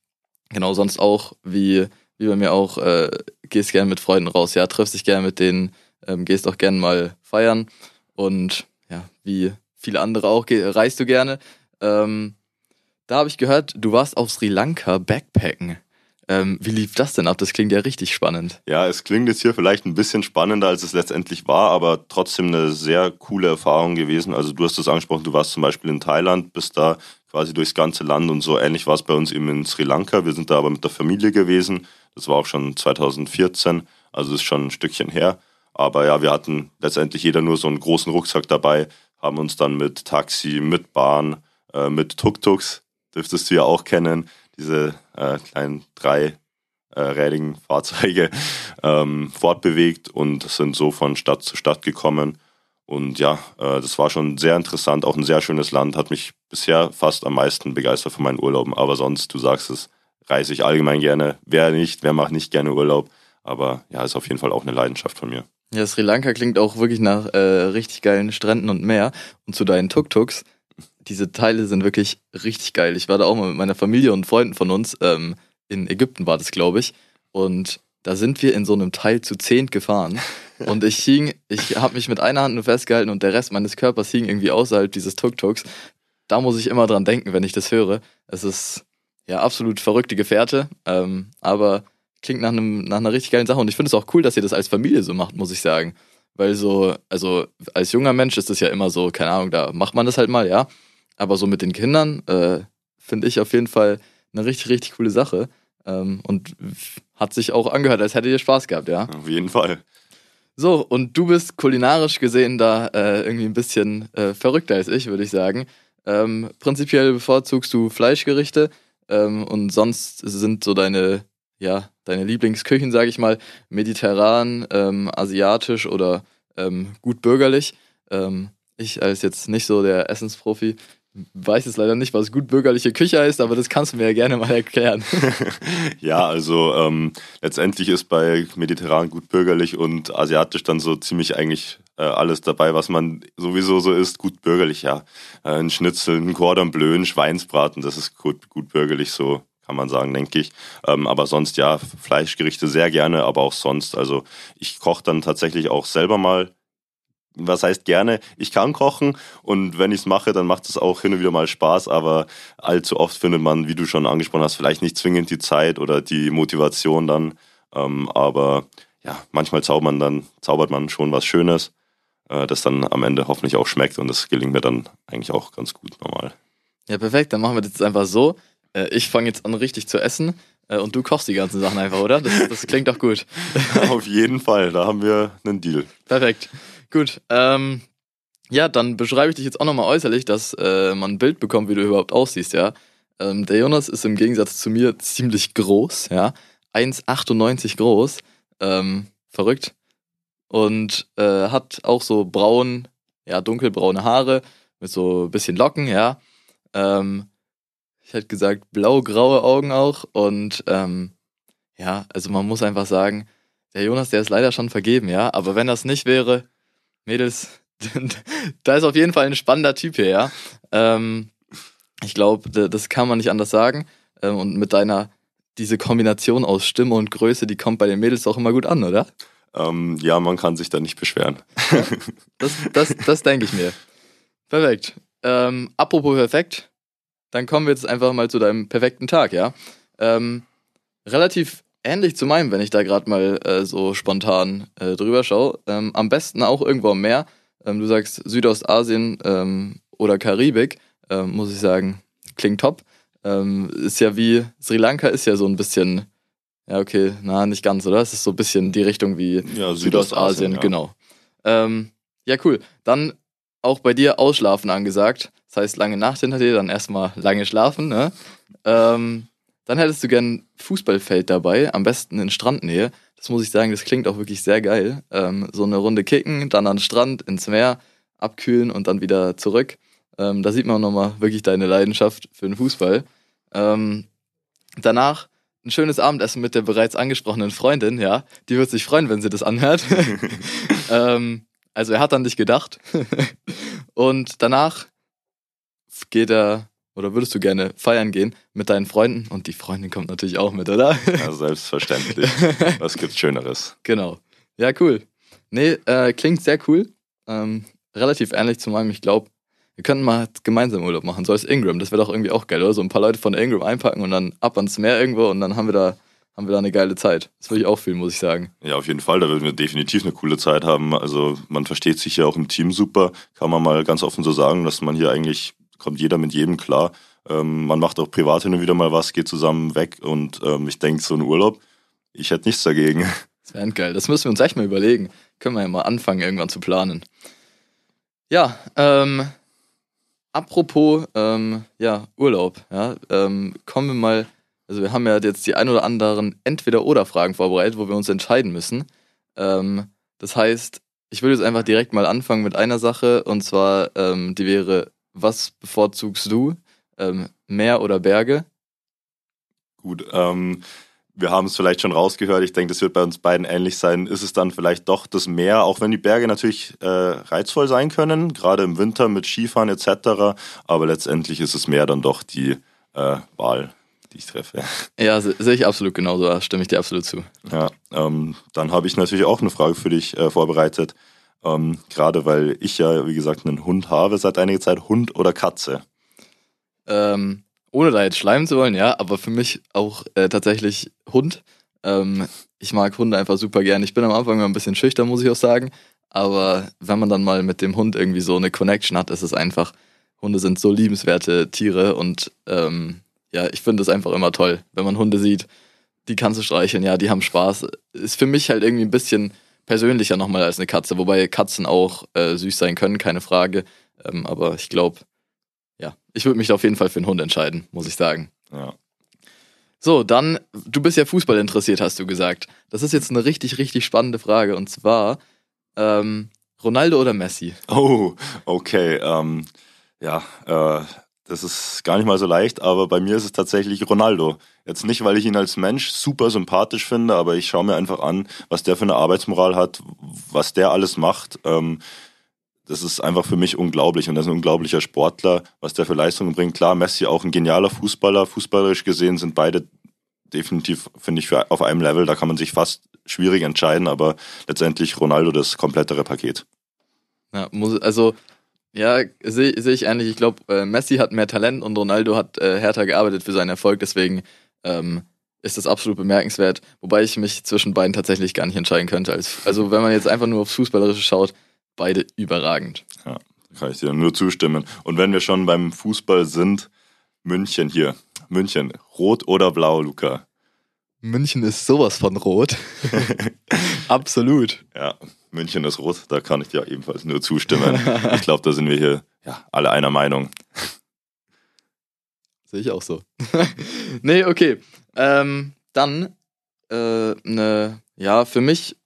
genau, sonst auch, wie, wie bei mir auch, äh, gehst gern mit Freunden raus, ja, triffst dich gern mit denen ähm, gehst auch gerne mal feiern und ja, wie viele andere auch, reist du gerne. Ähm, da habe ich gehört, du warst auf Sri Lanka Backpacken. Ähm, wie lief das denn ab? Das klingt ja richtig spannend. Ja, es klingt jetzt hier vielleicht ein bisschen spannender, als es letztendlich war, aber trotzdem eine sehr coole Erfahrung gewesen. Also du hast es angesprochen, du warst zum Beispiel in Thailand, bist da quasi durchs ganze Land und so ähnlich war es bei uns eben in Sri Lanka. Wir sind da aber mit der Familie gewesen. Das war auch schon 2014, also ist schon ein Stückchen her. Aber ja, wir hatten letztendlich jeder nur so einen großen Rucksack dabei, haben uns dann mit Taxi, mit Bahn, äh, mit Tuk-Tuks, dürftest du ja auch kennen, diese äh, kleinen dreirädigen äh, Fahrzeuge, ähm, fortbewegt und sind so von Stadt zu Stadt gekommen. Und ja, äh, das war schon sehr interessant, auch ein sehr schönes Land, hat mich bisher fast am meisten begeistert von meinen Urlauben. Aber sonst, du sagst es, reise ich allgemein gerne. Wer nicht, wer macht nicht gerne Urlaub. Aber ja, ist auf jeden Fall auch eine Leidenschaft von mir. Ja, Sri Lanka klingt auch wirklich nach äh, richtig geilen Stränden und Meer. Und zu deinen Tuk-Tuks, diese Teile sind wirklich richtig geil. Ich war da auch mal mit meiner Familie und Freunden von uns. Ähm, in Ägypten war das, glaube ich. Und da sind wir in so einem Teil zu zehnt gefahren. Und ich hing, ich habe mich mit einer Hand nur festgehalten und der Rest meines Körpers hing irgendwie außerhalb dieses Tuk-Tuks. Da muss ich immer dran denken, wenn ich das höre. Es ist ja absolut verrückte Gefährte, ähm, aber klingt nach, einem, nach einer richtig geilen Sache. Und ich finde es auch cool, dass ihr das als Familie so macht, muss ich sagen. Weil so, also als junger Mensch ist es ja immer so, keine Ahnung, da macht man das halt mal, ja. Aber so mit den Kindern äh, finde ich auf jeden Fall eine richtig, richtig coole Sache. Ähm, und hat sich auch angehört, als hättet ihr Spaß gehabt, ja. Auf jeden Fall. So, und du bist kulinarisch gesehen da äh, irgendwie ein bisschen äh, verrückter als ich, würde ich sagen. Ähm, prinzipiell bevorzugst du Fleischgerichte ähm, und sonst sind so deine, ja, deine Lieblingsküchen, sage ich mal, mediterran, ähm, asiatisch oder ähm, gut bürgerlich. Ähm, ich als jetzt nicht so der Essensprofi weiß es leider nicht, was gut bürgerliche Küche heißt, aber das kannst du mir ja gerne mal erklären. ja, also ähm, letztendlich ist bei mediterran gut bürgerlich und asiatisch dann so ziemlich eigentlich äh, alles dabei, was man sowieso so isst, gut bürgerlich, ja. Äh, ein Schnitzel, ein Cordon Bleu, ein Schweinsbraten, das ist gut, gut bürgerlich so, kann man sagen, denke ich. Ähm, aber sonst ja, Fleischgerichte sehr gerne, aber auch sonst. Also ich koche dann tatsächlich auch selber mal was heißt gerne, ich kann kochen und wenn ich es mache, dann macht es auch hin und wieder mal Spaß, aber allzu oft findet man, wie du schon angesprochen hast, vielleicht nicht zwingend die Zeit oder die Motivation dann. Ähm, aber ja, manchmal zaubert man dann, zaubert man schon was Schönes, äh, das dann am Ende hoffentlich auch schmeckt und das gelingt mir dann eigentlich auch ganz gut normal. Ja, perfekt, dann machen wir das jetzt einfach so. Äh, ich fange jetzt an, richtig zu essen. Äh, und du kochst die ganzen Sachen einfach, oder? Das, das klingt doch gut. Auf jeden Fall, da haben wir einen Deal. Perfekt. Gut, ähm, ja, dann beschreibe ich dich jetzt auch nochmal äußerlich, dass äh, man ein Bild bekommt, wie du überhaupt aussiehst, ja. Ähm, der Jonas ist im Gegensatz zu mir ziemlich groß, ja. 1,98 groß, ähm, verrückt. Und äh, hat auch so braun, ja, dunkelbraune Haare mit so ein bisschen Locken, ja. Ähm, ich hätte gesagt, blau-graue Augen auch. Und ähm, ja, also man muss einfach sagen, der Jonas, der ist leider schon vergeben, ja. Aber wenn das nicht wäre, Mädels, da ist auf jeden Fall ein spannender Typ hier, ja. Ähm, ich glaube, das kann man nicht anders sagen. Ähm, und mit deiner, diese Kombination aus Stimme und Größe, die kommt bei den Mädels auch immer gut an, oder? Ähm, ja, man kann sich da nicht beschweren. Ja, das das, das denke ich mir. Perfekt. Ähm, apropos perfekt, dann kommen wir jetzt einfach mal zu deinem perfekten Tag, ja. Ähm, relativ ähnlich zu meinem, wenn ich da gerade mal äh, so spontan äh, drüber schaue. Ähm, am besten auch irgendwo am Meer. Ähm, du sagst Südostasien ähm, oder Karibik, ähm, muss ich sagen, klingt top. Ähm, ist ja wie, Sri Lanka ist ja so ein bisschen, ja okay, na nicht ganz, oder? Es ist so ein bisschen die Richtung wie ja, Südostasien, Südostasien ja. genau. Ähm, ja, cool. Dann auch bei dir Ausschlafen angesagt. Das heißt, lange Nacht hinter dir, dann erstmal lange schlafen, ne? Ähm, dann hättest du gern Fußballfeld dabei, am besten in Strandnähe. Das muss ich sagen, das klingt auch wirklich sehr geil. Ähm, so eine Runde kicken, dann an den Strand, ins Meer, abkühlen und dann wieder zurück. Ähm, da sieht man nochmal wirklich deine Leidenschaft für den Fußball. Ähm, danach ein schönes Abendessen mit der bereits angesprochenen Freundin, ja. Die wird sich freuen, wenn sie das anhört. ähm, also er hat an dich gedacht. und danach geht er oder würdest du gerne feiern gehen mit deinen Freunden? Und die Freundin kommt natürlich auch mit, oder? Ja, selbstverständlich. Was gibt's Schöneres? Genau. Ja, cool. Nee, äh, klingt sehr cool. Ähm, relativ ähnlich zu meinem, ich glaube, wir könnten mal gemeinsam Urlaub machen, so als Ingram. Das wäre doch irgendwie auch geil, oder? So ein paar Leute von Ingram einpacken und dann ab ans Meer irgendwo und dann haben wir da haben wir da eine geile Zeit. Das würde ich auch fühlen, muss ich sagen. Ja, auf jeden Fall. Da würden wir definitiv eine coole Zeit haben. Also man versteht sich ja auch im Team super. Kann man mal ganz offen so sagen, dass man hier eigentlich kommt jeder mit jedem klar. Ähm, man macht auch privat hin und wieder mal was, geht zusammen weg und ähm, ich denke, so ein Urlaub, ich hätte nichts dagegen. Das wäre geil. Das müssen wir uns echt mal überlegen. Können wir ja mal anfangen, irgendwann zu planen. Ja, ähm, apropos ähm, ja, Urlaub, ja, ähm, kommen wir mal, also wir haben ja jetzt die ein oder anderen Entweder-Oder-Fragen vorbereitet, wo wir uns entscheiden müssen. Ähm, das heißt, ich würde jetzt einfach direkt mal anfangen mit einer Sache und zwar, ähm, die wäre, was bevorzugst du? Ähm, Meer oder Berge? Gut, ähm, wir haben es vielleicht schon rausgehört. Ich denke, das wird bei uns beiden ähnlich sein. Ist es dann vielleicht doch das Meer, auch wenn die Berge natürlich äh, reizvoll sein können, gerade im Winter mit Skifahren etc. Aber letztendlich ist das Meer dann doch die äh, Wahl, die ich treffe. Ja, sehe ich absolut genauso. Da stimme ich dir absolut zu. Ja, ähm, dann habe ich natürlich auch eine Frage für dich äh, vorbereitet. Ähm, gerade weil ich ja, wie gesagt, einen Hund habe seit einiger Zeit. Hund oder Katze? Ähm, ohne da jetzt schleimen zu wollen, ja, aber für mich auch äh, tatsächlich Hund. Ähm, ich mag Hunde einfach super gern. Ich bin am Anfang immer ein bisschen schüchtern, muss ich auch sagen. Aber wenn man dann mal mit dem Hund irgendwie so eine Connection hat, ist es einfach, Hunde sind so liebenswerte Tiere und ähm, ja, ich finde es einfach immer toll, wenn man Hunde sieht, die kannst du streicheln, ja, die haben Spaß. Ist für mich halt irgendwie ein bisschen persönlicher nochmal als eine Katze, wobei Katzen auch äh, süß sein können, keine Frage. Ähm, aber ich glaube, ja, ich würde mich auf jeden Fall für einen Hund entscheiden, muss ich sagen. Ja. So, dann, du bist ja Fußball interessiert, hast du gesagt. Das ist jetzt eine richtig, richtig spannende Frage. Und zwar, ähm, Ronaldo oder Messi? Oh, okay. Ähm, ja, äh, das ist gar nicht mal so leicht, aber bei mir ist es tatsächlich Ronaldo. Jetzt nicht, weil ich ihn als Mensch super sympathisch finde, aber ich schaue mir einfach an, was der für eine Arbeitsmoral hat, was der alles macht. Ähm, das ist einfach für mich unglaublich und er ist ein unglaublicher Sportler, was der für Leistungen bringt. Klar, Messi auch ein genialer Fußballer. Fußballerisch gesehen sind beide definitiv, finde ich, auf einem Level. Da kann man sich fast schwierig entscheiden, aber letztendlich Ronaldo das komplettere Paket. Ja, muss, also ja, sehe seh ich ähnlich. Ich glaube, äh, Messi hat mehr Talent und Ronaldo hat äh, härter gearbeitet für seinen Erfolg. Deswegen ähm, ist das absolut bemerkenswert. Wobei ich mich zwischen beiden tatsächlich gar nicht entscheiden könnte. Als, also wenn man jetzt einfach nur aufs Fußballerische schaut, beide überragend. Ja, kann ich dir nur zustimmen. Und wenn wir schon beim Fußball sind, München hier. München, rot oder blau, Luca? München ist sowas von rot. Absolut. Ja, München ist rot, da kann ich dir ebenfalls nur zustimmen. ich glaube, da sind wir hier ja, alle einer Meinung. Sehe ich auch so. nee, okay. Ähm, dann äh, eine, ja, für mich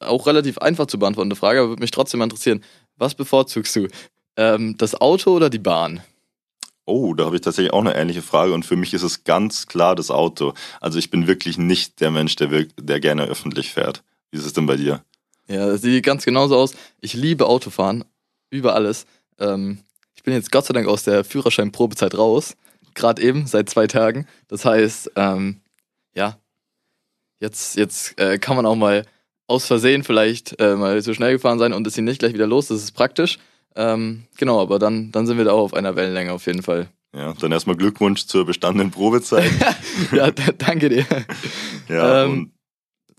auch relativ einfach zu beantwortende Frage, aber würde mich trotzdem interessieren. Was bevorzugst du? Ähm, das Auto oder die Bahn? Oh, da habe ich tatsächlich auch eine ähnliche Frage und für mich ist es ganz klar das Auto. Also ich bin wirklich nicht der Mensch, der, wirkt, der gerne öffentlich fährt. Wie ist es denn bei dir? Ja, das sieht ganz genauso aus. Ich liebe Autofahren über alles. Ähm, ich bin jetzt Gott sei Dank aus der Führerscheinprobezeit raus. Gerade eben, seit zwei Tagen. Das heißt, ähm, ja, jetzt, jetzt äh, kann man auch mal aus Versehen vielleicht äh, mal zu schnell gefahren sein und ist ihn nicht gleich wieder los. Das ist praktisch. Ähm, genau, aber dann, dann sind wir da auch auf einer Wellenlänge auf jeden Fall. Ja, dann erstmal Glückwunsch zur bestandenen Probezeit. ja, danke dir. Ja, ähm,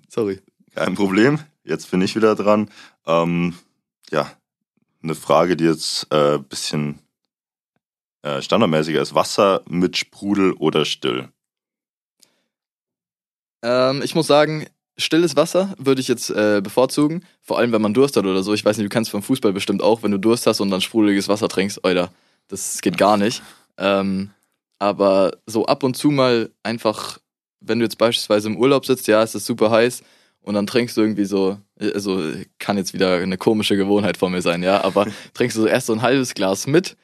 sorry. Kein Problem. Jetzt bin ich wieder dran. Ähm, ja, eine Frage, die jetzt ein äh, bisschen äh, standardmäßiger ist. Wasser mit Sprudel oder still? Ähm, ich muss sagen, stilles Wasser würde ich jetzt äh, bevorzugen. Vor allem, wenn man Durst hat oder so. Ich weiß nicht, du kennst vom Fußball bestimmt auch, wenn du Durst hast und dann sprudeliges Wasser trinkst. Alter, das geht gar nicht. Ähm, aber so ab und zu mal einfach, wenn du jetzt beispielsweise im Urlaub sitzt, ja, es ist super heiß und dann trinkst du irgendwie so, also kann jetzt wieder eine komische Gewohnheit von mir sein, ja, aber trinkst du so erst so ein halbes Glas mit,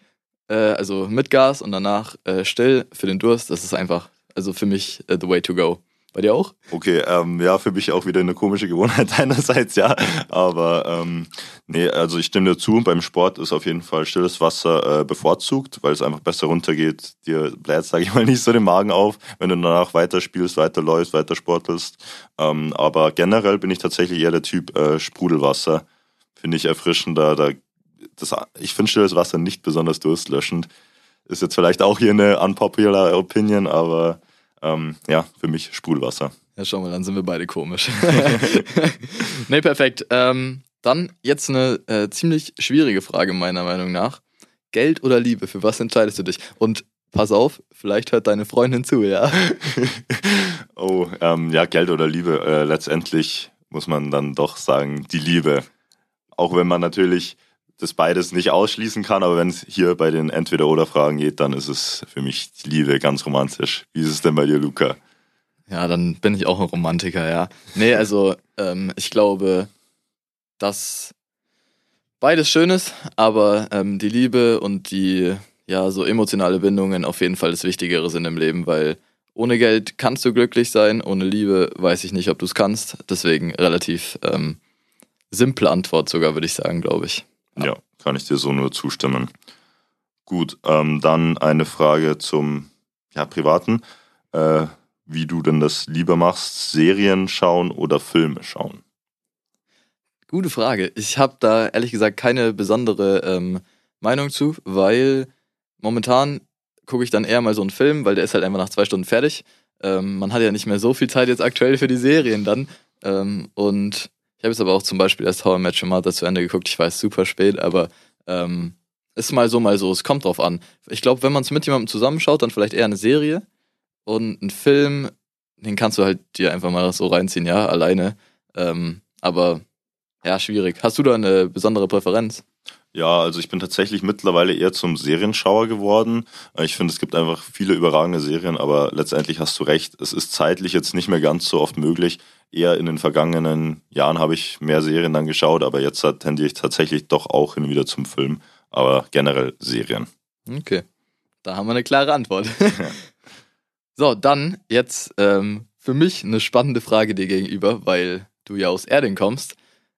äh, also mit Gas und danach äh, still für den Durst. Das ist einfach, also für mich uh, the way to go. Bei dir auch? Okay, ähm, ja, für mich auch wieder eine komische Gewohnheit einerseits, ja. Aber ähm, nee, also ich stimme dir zu, beim Sport ist auf jeden Fall stilles Wasser äh, bevorzugt, weil es einfach besser runtergeht. Dir bläht, sage ich mal, nicht so den Magen auf, wenn du danach weiter spielst, weiter läufst, weiter sportelst. Ähm, aber generell bin ich tatsächlich eher der Typ äh, Sprudelwasser. Finde ich erfrischender. Da, das, ich finde stilles Wasser nicht besonders durstlöschend. Ist jetzt vielleicht auch hier eine unpopular Opinion, aber ähm, ja, für mich Sprudelwasser. Ja, schau mal, dann sind wir beide komisch. nee, perfekt. Ähm, dann jetzt eine äh, ziemlich schwierige Frage meiner Meinung nach. Geld oder Liebe, für was entscheidest du dich? Und pass auf, vielleicht hört deine Freundin zu, ja? Oh, ähm, ja, Geld oder Liebe. Äh, letztendlich muss man dann doch sagen, die Liebe. Auch wenn man natürlich das beides nicht ausschließen kann, aber wenn es hier bei den Entweder-Oder-Fragen geht, dann ist es für mich die Liebe ganz romantisch. Wie ist es denn bei dir, Luca? Ja, dann bin ich auch ein Romantiker, ja. Nee, also ähm, ich glaube, dass beides schön ist, aber ähm, die Liebe und die ja so emotionale Bindungen auf jeden Fall das Wichtigere sind im Leben, weil ohne Geld kannst du glücklich sein, ohne Liebe weiß ich nicht, ob du es kannst. Deswegen relativ ähm, simple Antwort sogar, würde ich sagen, glaube ich. Ja. kann ich dir so nur zustimmen. Gut, ähm, dann eine Frage zum ja, Privaten. Äh, wie du denn das lieber machst, Serien schauen oder Filme schauen? Gute Frage. Ich habe da ehrlich gesagt keine besondere ähm, Meinung zu, weil momentan gucke ich dann eher mal so einen Film, weil der ist halt einfach nach zwei Stunden fertig. Ähm, man hat ja nicht mehr so viel Zeit jetzt aktuell für die Serien dann. Ähm, und ich habe jetzt aber auch zum Beispiel erst How I Met Your Mother zu Ende geguckt. Ich weiß, super spät, aber ähm, ist mal so, mal so. Es kommt drauf an. Ich glaube, wenn man es mit jemandem zusammenschaut, dann vielleicht eher eine Serie. Und ein Film, den kannst du halt dir einfach mal so reinziehen, ja, alleine. Ähm, aber ja, schwierig. Hast du da eine besondere Präferenz? Ja, also ich bin tatsächlich mittlerweile eher zum Serienschauer geworden. Ich finde, es gibt einfach viele überragende Serien, aber letztendlich hast du recht, es ist zeitlich jetzt nicht mehr ganz so oft möglich. Eher in den vergangenen Jahren habe ich mehr Serien dann geschaut, aber jetzt tendiere ich tatsächlich doch auch hin wieder zum Film, aber generell Serien. Okay, da haben wir eine klare Antwort. so, dann jetzt ähm, für mich eine spannende Frage dir gegenüber, weil du ja aus Erding kommst.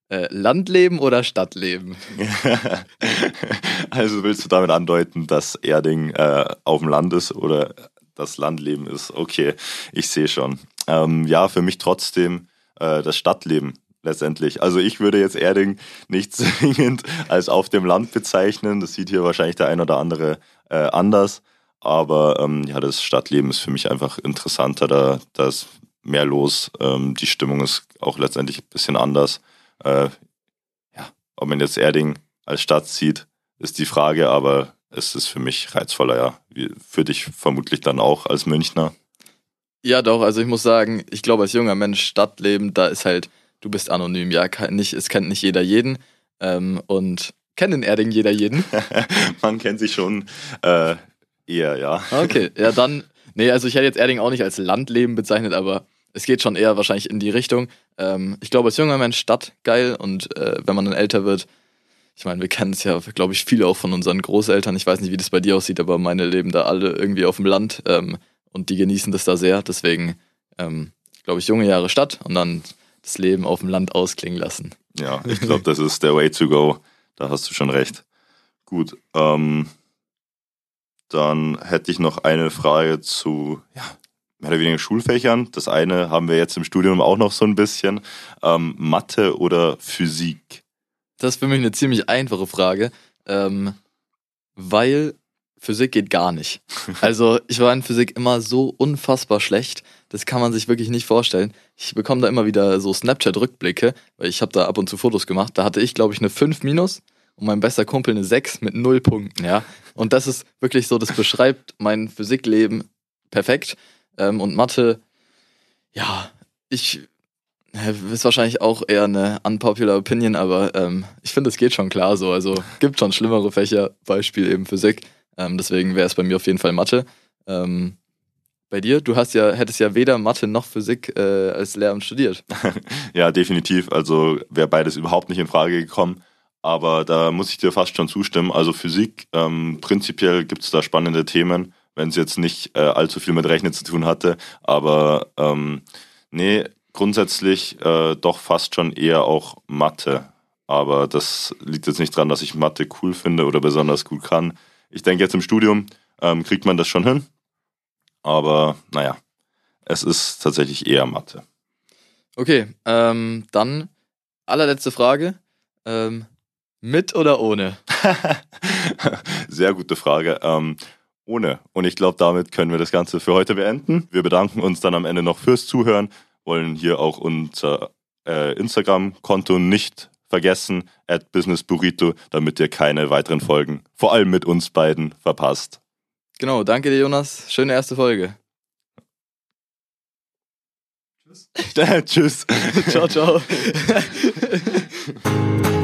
Äh, Landleben oder Stadtleben? also willst du damit andeuten, dass Erding äh, auf dem Land ist oder das Landleben ist? Okay, ich sehe schon. Ähm, ja, für mich trotzdem äh, das Stadtleben letztendlich. Also ich würde jetzt Erding nicht zwingend als auf dem Land bezeichnen. Das sieht hier wahrscheinlich der ein oder andere äh, anders. Aber ähm, ja, das Stadtleben ist für mich einfach interessanter. Da, da ist mehr los. Ähm, die Stimmung ist auch letztendlich ein bisschen anders. Äh, ja, ob man jetzt Erding als Stadt sieht, ist die Frage, aber es ist für mich reizvoller, ja. Für dich vermutlich dann auch als Münchner. Ja, doch, also ich muss sagen, ich glaube, als junger Mensch, Stadtleben, da ist halt, du bist anonym, ja, nicht, es kennt nicht jeder jeden. Ähm, und kennt in Erding jeder jeden? Man kennt sich schon äh, eher, ja. Okay, ja, dann, nee, also ich hätte jetzt Erding auch nicht als Landleben bezeichnet, aber es geht schon eher wahrscheinlich in die Richtung. Ähm, ich glaube, als junger Mensch Stadt geil und äh, wenn man dann älter wird, ich meine, wir kennen es ja, glaube ich, viele auch von unseren Großeltern. Ich weiß nicht, wie das bei dir aussieht, aber meine leben da alle irgendwie auf dem Land ähm, und die genießen das da sehr. Deswegen, ähm, glaube ich, junge Jahre Stadt und dann das Leben auf dem Land ausklingen lassen. Ja, ich glaube, das ist der Way to go. Da hast du schon recht. Gut, ähm, dann hätte ich noch eine Frage zu ja, mehr oder weniger Schulfächern. Das eine haben wir jetzt im Studium auch noch so ein bisschen. Ähm, Mathe oder Physik? Das ist für mich eine ziemlich einfache Frage, ähm, weil Physik geht gar nicht. Also ich war in Physik immer so unfassbar schlecht, das kann man sich wirklich nicht vorstellen. Ich bekomme da immer wieder so Snapchat-Rückblicke, weil ich habe da ab und zu Fotos gemacht. Da hatte ich, glaube ich, eine 5 minus und mein bester Kumpel eine 6 mit 0 Punkten, ja. Und das ist wirklich so, das beschreibt mein Physikleben perfekt. Ähm, und Mathe, ja, ich ist wahrscheinlich auch eher eine unpopular Opinion, aber ähm, ich finde, es geht schon klar so. Also gibt schon schlimmere Fächer, Beispiel eben Physik. Ähm, deswegen wäre es bei mir auf jeden Fall Mathe. Ähm, bei dir, du hast ja, hättest ja weder Mathe noch Physik äh, als Lehramt studiert. ja, definitiv. Also wäre beides überhaupt nicht in Frage gekommen. Aber da muss ich dir fast schon zustimmen. Also Physik, ähm, prinzipiell gibt es da spannende Themen wenn es jetzt nicht äh, allzu viel mit Rechnen zu tun hatte. Aber ähm, nee, grundsätzlich äh, doch fast schon eher auch Mathe. Aber das liegt jetzt nicht daran, dass ich Mathe cool finde oder besonders gut kann. Ich denke, jetzt im Studium ähm, kriegt man das schon hin. Aber naja, es ist tatsächlich eher Mathe. Okay, ähm, dann allerletzte Frage. Ähm, mit oder ohne? Sehr gute Frage. Ähm, ohne. Und ich glaube, damit können wir das Ganze für heute beenden. Wir bedanken uns dann am Ende noch fürs Zuhören, wollen hier auch unser äh, Instagram-Konto nicht vergessen, at businessburrito, damit ihr keine weiteren Folgen, vor allem mit uns beiden, verpasst. Genau, danke dir, Jonas. Schöne erste Folge. Tschüss. ciao, ciao.